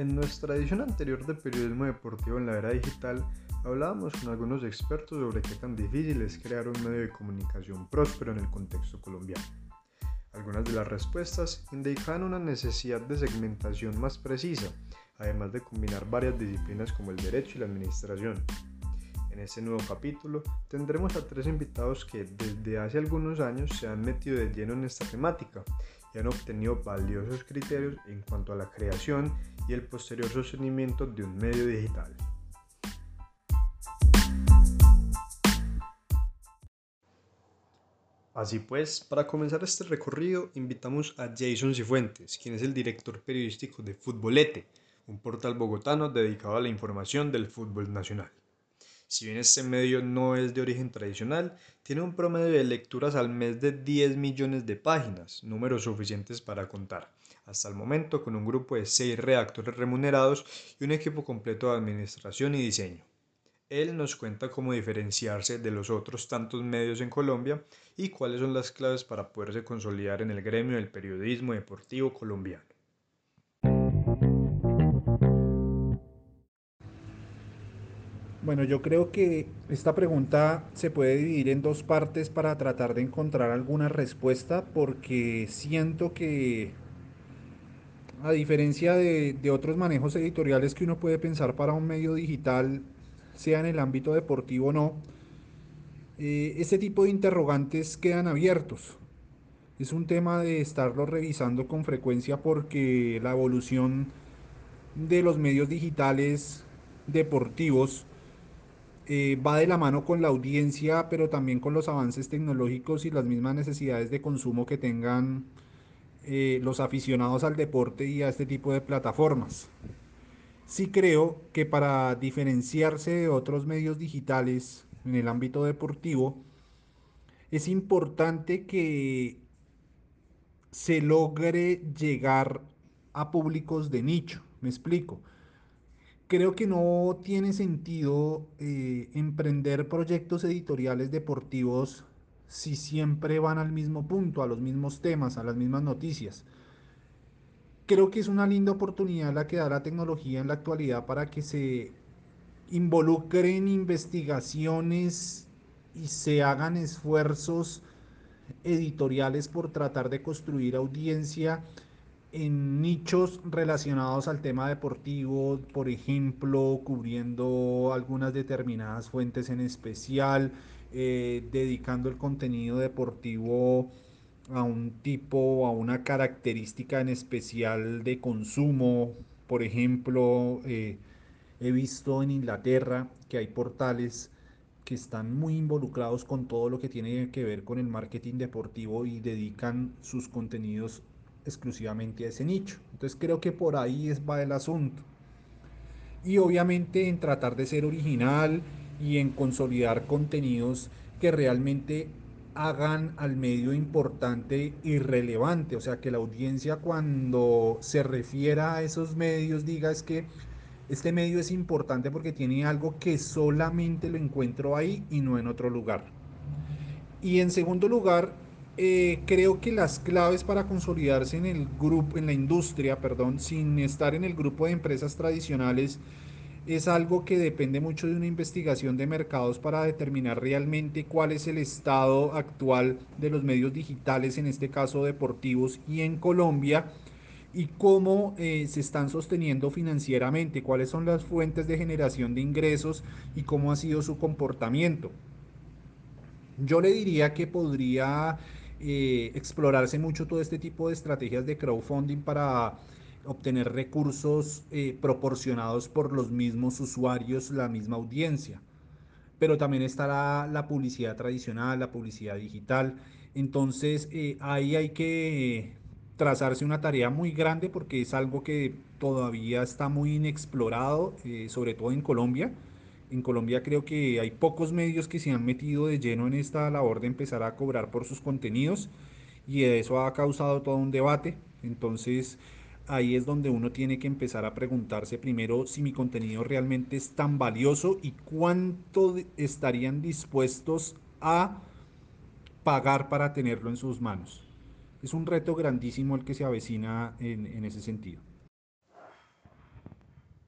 En nuestra edición anterior de Periodismo Deportivo en la Era Digital, hablábamos con algunos expertos sobre qué tan difícil es crear un medio de comunicación próspero en el contexto colombiano. Algunas de las respuestas indican una necesidad de segmentación más precisa, además de combinar varias disciplinas como el derecho y la administración. En este nuevo capítulo tendremos a tres invitados que desde hace algunos años se han metido de lleno en esta temática y han obtenido valiosos criterios en cuanto a la creación y el posterior sostenimiento de un medio digital. Así pues, para comenzar este recorrido, invitamos a Jason Cifuentes, quien es el director periodístico de Futbolete, un portal bogotano dedicado a la información del fútbol nacional. Si bien este medio no es de origen tradicional, tiene un promedio de lecturas al mes de 10 millones de páginas, números suficientes para contar, hasta el momento con un grupo de 6 redactores remunerados y un equipo completo de administración y diseño. Él nos cuenta cómo diferenciarse de los otros tantos medios en Colombia y cuáles son las claves para poderse consolidar en el gremio del periodismo deportivo colombiano. Bueno, yo creo que esta pregunta se puede dividir en dos partes para tratar de encontrar alguna respuesta porque siento que a diferencia de, otros manejos editoriales que uno puede pensar para un medio digital, sea en el ámbito deportivo o no, eh, este tipo de interrogantes quedan abiertos. Es un tema de estarlo revisando con frecuencia porque la evolución de los medios digitales deportivos eh, va de la mano con la audiencia, pero también con los avances tecnológicos y las mismas necesidades de consumo que tengan eh, los aficionados al deporte y a este tipo de plataformas. Sí creo que para diferenciarse de otros medios digitales en el ámbito deportivo, es importante que se logre llegar a públicos de nicho. Me explico creo que no tiene sentido eh, emprender proyectos editoriales deportivos si siempre van al mismo punto, a los mismos temas, a las mismas noticias. Creo que es una linda oportunidad la que da la tecnología en la actualidad para que se involucren investigaciones y se hagan esfuerzos editoriales por tratar de construir audiencia en nichos relacionados al tema deportivo, por ejemplo, cubriendo algunas determinadas fuentes en especial, eh, dedicando el contenido deportivo a un tipo, a una característica en especial de consumo. Por ejemplo, eh, he visto en Inglaterra que hay portales que están muy involucrados con todo lo que tiene que ver con el marketing deportivo y dedican sus contenidos exclusivamente a ese nicho. Entonces creo que por ahí va el asunto. Y obviamente en tratar de ser original y en consolidar contenidos que realmente hagan al medio importante y relevante. O sea, que la audiencia cuando se refiera a esos medios diga es que este medio es importante porque tiene algo que solamente lo encuentro ahí y no en otro lugar. Y en segundo lugar, eh, creo que las claves para consolidarse en el grupo, en la industria, perdón, sin estar en el grupo de empresas tradicionales, es algo que depende mucho de una investigación de mercados para determinar realmente cuál es el estado actual de los medios digitales, en este caso deportivos, y en Colombia, y cómo eh, se están sosteniendo financieramente, cuáles son las fuentes de generación de ingresos y cómo ha sido su comportamiento. Yo le diría que podría eh, explorarse mucho todo este tipo de estrategias de crowdfunding para obtener recursos eh, proporcionados por los mismos usuarios, la misma audiencia. Pero también está la, publicidad tradicional, la publicidad digital. Entonces eh, ahí hay que trazarse una tarea muy grande porque es algo que todavía está muy inexplorado, sobre todo en Colombia en Colombia creo que hay pocos medios que se han metido de lleno en esta labor de empezar a cobrar por sus contenidos y eso ha causado todo un debate. Entonces ahí es donde uno tiene que empezar a preguntarse primero si mi contenido realmente es tan valioso y cuánto estarían dispuestos a pagar para tenerlo en sus manos. Es un reto grandísimo el que se avecina en, en ese sentido.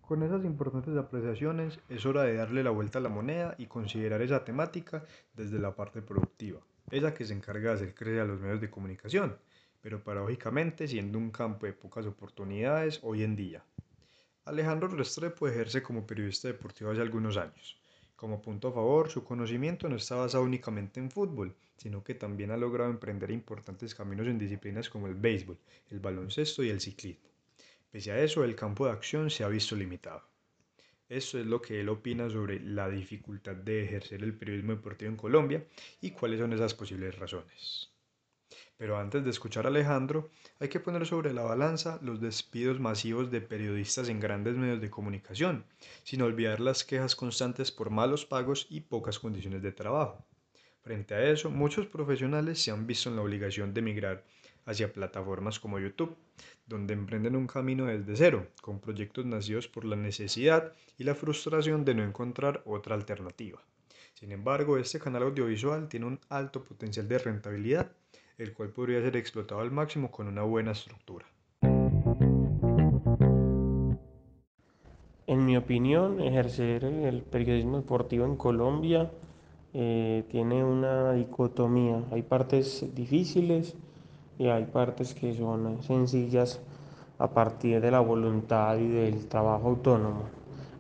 Con esas importantes apreciaciones es hora de darle la vuelta a la moneda y considerar esa temática desde la parte productiva, esa que se encarga de hacer crecer a los medios de comunicación, pero paradójicamente siendo un campo de pocas oportunidades hoy en día. Alejandro Restrepo ejerce como periodista deportivo hace algunos años. Como punto a favor, su conocimiento no está basado únicamente en fútbol, sino que también ha logrado emprender importantes caminos en disciplinas como el béisbol, el baloncesto y el ciclismo. Pese a eso, el campo de acción se ha visto limitado. Esto es lo que él opina sobre la dificultad de ejercer el periodismo deportivo en Colombia y cuáles son esas posibles razones. Pero antes de escuchar a Alejandro, hay que poner sobre la balanza los despidos masivos de periodistas en grandes medios de comunicación, sin olvidar las quejas constantes por malos pagos y pocas condiciones de trabajo. Frente a eso, muchos profesionales se han visto en la obligación de emigrar hacia plataformas como YouTube, donde emprenden un camino desde cero, con proyectos nacidos por la necesidad y la frustración de no encontrar otra alternativa. Sin embargo, este canal audiovisual tiene un alto potencial de rentabilidad, el cual podría ser explotado al máximo con una buena estructura. En mi opinión, ejercer el periodismo deportivo en Colombia eh, tiene una dicotomía. Hay partes difíciles y hay partes que son sencillas a partir de la voluntad y del trabajo autónomo.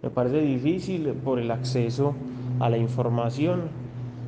Me parece difícil por el acceso a la información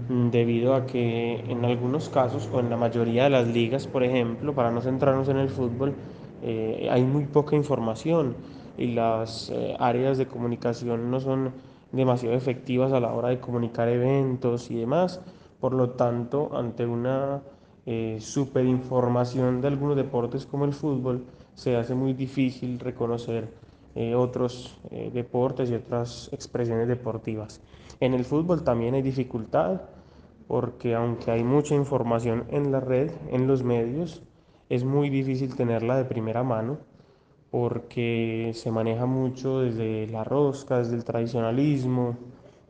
debido a que en algunos casos o en la mayoría de las ligas, por ejemplo, para no centrarnos en el fútbol, eh, hay muy poca información y las eh, áreas de comunicación no son demasiado efectivas a la hora de comunicar eventos y demás. Por lo tanto, ante una eh, superinformación de algunos deportes como el fútbol, se hace muy difícil reconocer eh, otros eh, deportes y otras expresiones deportivas. En el fútbol también hay dificultad porque aunque hay mucha información en la red, en los medios, es muy difícil tenerla de primera mano porque se maneja mucho desde la rosca, desde el tradicionalismo,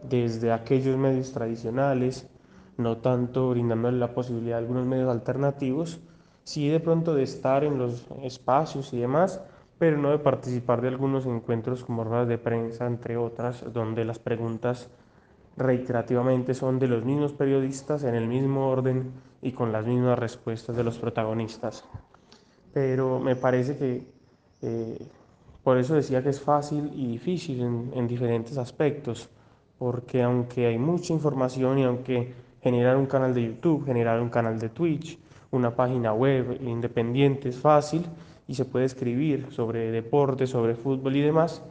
desde aquellos medios tradicionales no tanto brindándole la posibilidad de algunos medios alternativos, sí de pronto de estar en los espacios y demás, pero no de participar de algunos encuentros como ruedas de prensa, entre otras, donde las preguntas reiterativamente son de los mismos periodistas en el mismo orden y con las mismas respuestas de los protagonistas. Pero me parece que eh, por eso decía que es fácil y difícil en, en diferentes aspectos, porque aunque hay mucha información y aunque generar un canal de YouTube, generar un canal de Twitch, una página web independiente es fácil y se puede escribir sobre deporte, sobre fútbol y demás,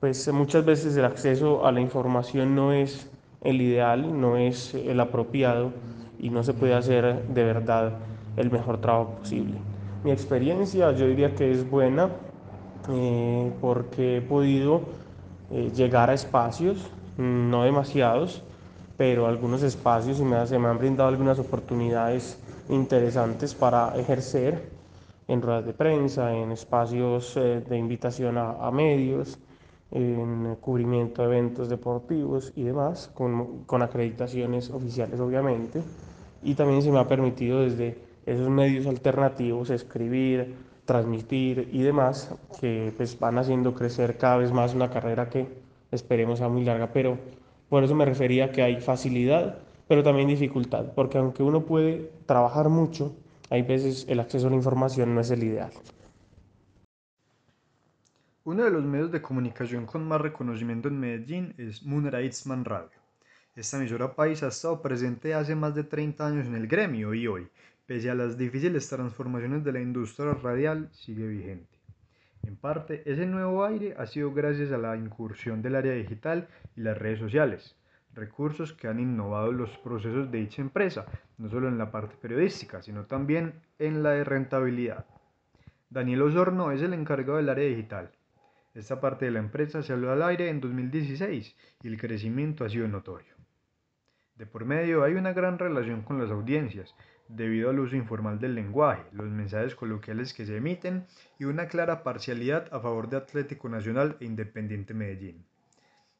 pues muchas veces el acceso a la información no es el ideal, no es el apropiado y no se puede hacer de verdad el mejor trabajo posible. Mi experiencia yo diría que es buena eh, porque he podido eh, llegar a espacios, no demasiados, pero algunos espacios y me, se me han brindado algunas oportunidades interesantes para ejercer en ruedas de prensa, en espacios eh, de invitación a, medios, en cubrimiento de eventos deportivos y demás, con, con acreditaciones oficiales obviamente. Y también se me ha permitido desde esos medios alternativos escribir, transmitir y demás, que pues van haciendo crecer cada vez más una carrera que esperemos sea muy larga, pero por eso me refería a que hay facilidad, pero también dificultad, porque aunque uno puede trabajar mucho, hay veces el acceso a la información no es el ideal. Uno de los medios de comunicación con más reconocimiento en Medellín es Munera Radio. Esta emisora país ha estado presente hace más de 30 años en el gremio y hoy, pese a las difíciles transformaciones de la industria radial, sigue vigente. En parte, ese nuevo aire ha sido gracias a la incursión del área digital y las redes sociales, recursos que han innovado los procesos de dicha empresa, no solo en la parte periodística, sino también en la de rentabilidad. Daniel Osorno es el encargado del área digital. Esta parte de la empresa se habló al aire en 2016 y el crecimiento ha sido notorio. De por medio hay una gran relación con las audiencias, debido al uso informal del lenguaje, los mensajes coloquiales que se emiten y una clara parcialidad a favor de Atlético Nacional e Independiente Medellín.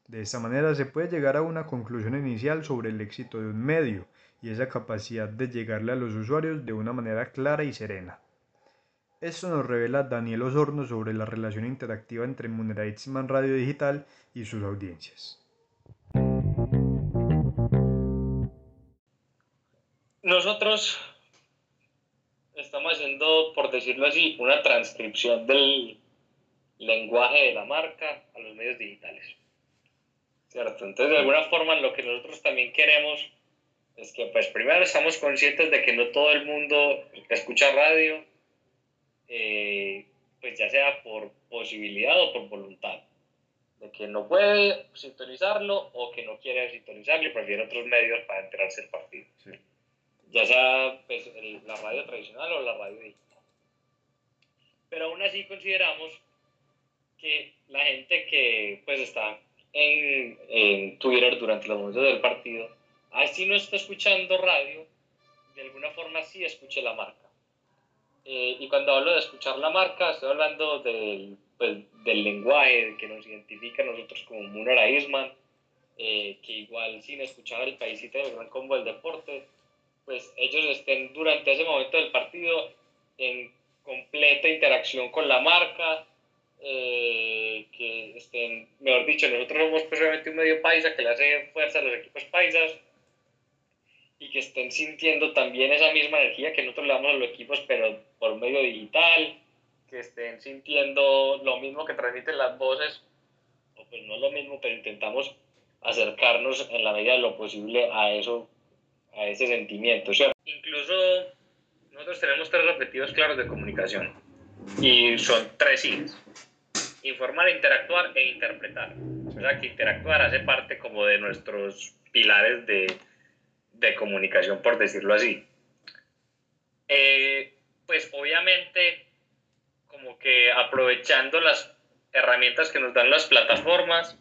De esta manera se puede llegar a una conclusión inicial sobre el éxito de un medio y esa capacidad de llegarle a los usuarios de una manera clara y serena. Esto nos revela Daniel Osorno sobre la relación interactiva entre Man Radio Digital y sus audiencias. Nosotros estamos haciendo, por decirlo así, una transcripción del lenguaje de la marca a los medios digitales. ¿Cierto? Entonces, de alguna forma, lo que nosotros también queremos es que, pues, primero estamos conscientes de que no todo el mundo escucha radio, eh, pues ya sea por posibilidad o por voluntad, de que no puede sintonizarlo o que no quiere sintonizarlo y prefiere otros medios para enterarse del partido. Ya sea pues, la radio tradicional o la radio digital. Pero aún así consideramos que la gente que pues está en, en Twitter durante los momentos del partido, así no está escuchando radio, de alguna forma sí escuche la marca. Eh, y cuando hablo de escuchar la marca, estoy hablando del, pues, del lenguaje que nos identifica a nosotros como Munera Isman, eh, que igual sin escuchar el paisito del Gran Combo del Deporte, pues ellos estén durante ese momento del partido en completa interacción con la marca, eh, que estén, mejor dicho, nosotros somos precisamente un medio paisa que le hace fuerza a los equipos paisas, y que estén sintiendo también esa misma energía que nosotros le damos a los equipos, pero por medio digital, que estén sintiendo lo mismo que transmiten las voces, o pues no lo mismo, pero intentamos acercarnos en la medida de lo posible a eso, a ese sentimiento. O sea, incluso nosotros tenemos tres objetivos claros de comunicación y son tres I's. Informar, interactuar e interpretar. O sea que interactuar hace parte como de nuestros pilares de, de comunicación, por decirlo así. Eh, pues obviamente, como que aprovechando las herramientas que nos dan las plataformas,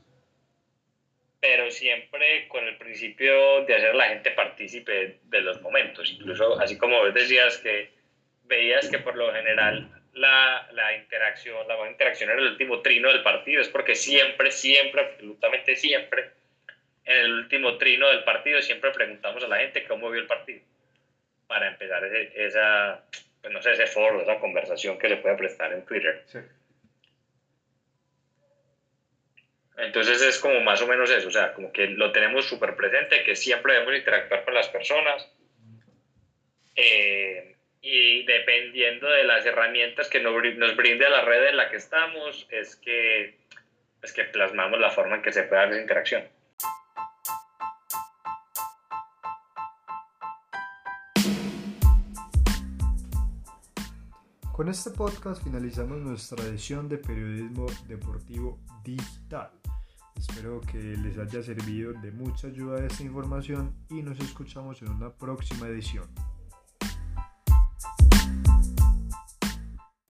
pero siempre con el principio de hacer a la gente partícipe de los momentos. Incluso, así como vos decías que veías que por lo general la, la interacción, la interacción era el último trino del partido, es porque siempre, siempre, absolutamente siempre, en el último trino del partido siempre preguntamos a la gente cómo vio el partido para empezar esa, pues no sé, ese foro, esa conversación que se puede prestar en Twitter. Entonces es como más o menos eso, o sea, como que lo tenemos súper presente, que siempre debemos interactuar con las personas. Eh, y dependiendo de las herramientas que nos, brinde la red en la que estamos, es que, es que plasmamos la forma en que se puede dar esa interacción. Con este podcast finalizamos nuestra edición de periodismo deportivo digital. Espero que les haya servido de mucha ayuda esta información y nos escuchamos en una próxima edición.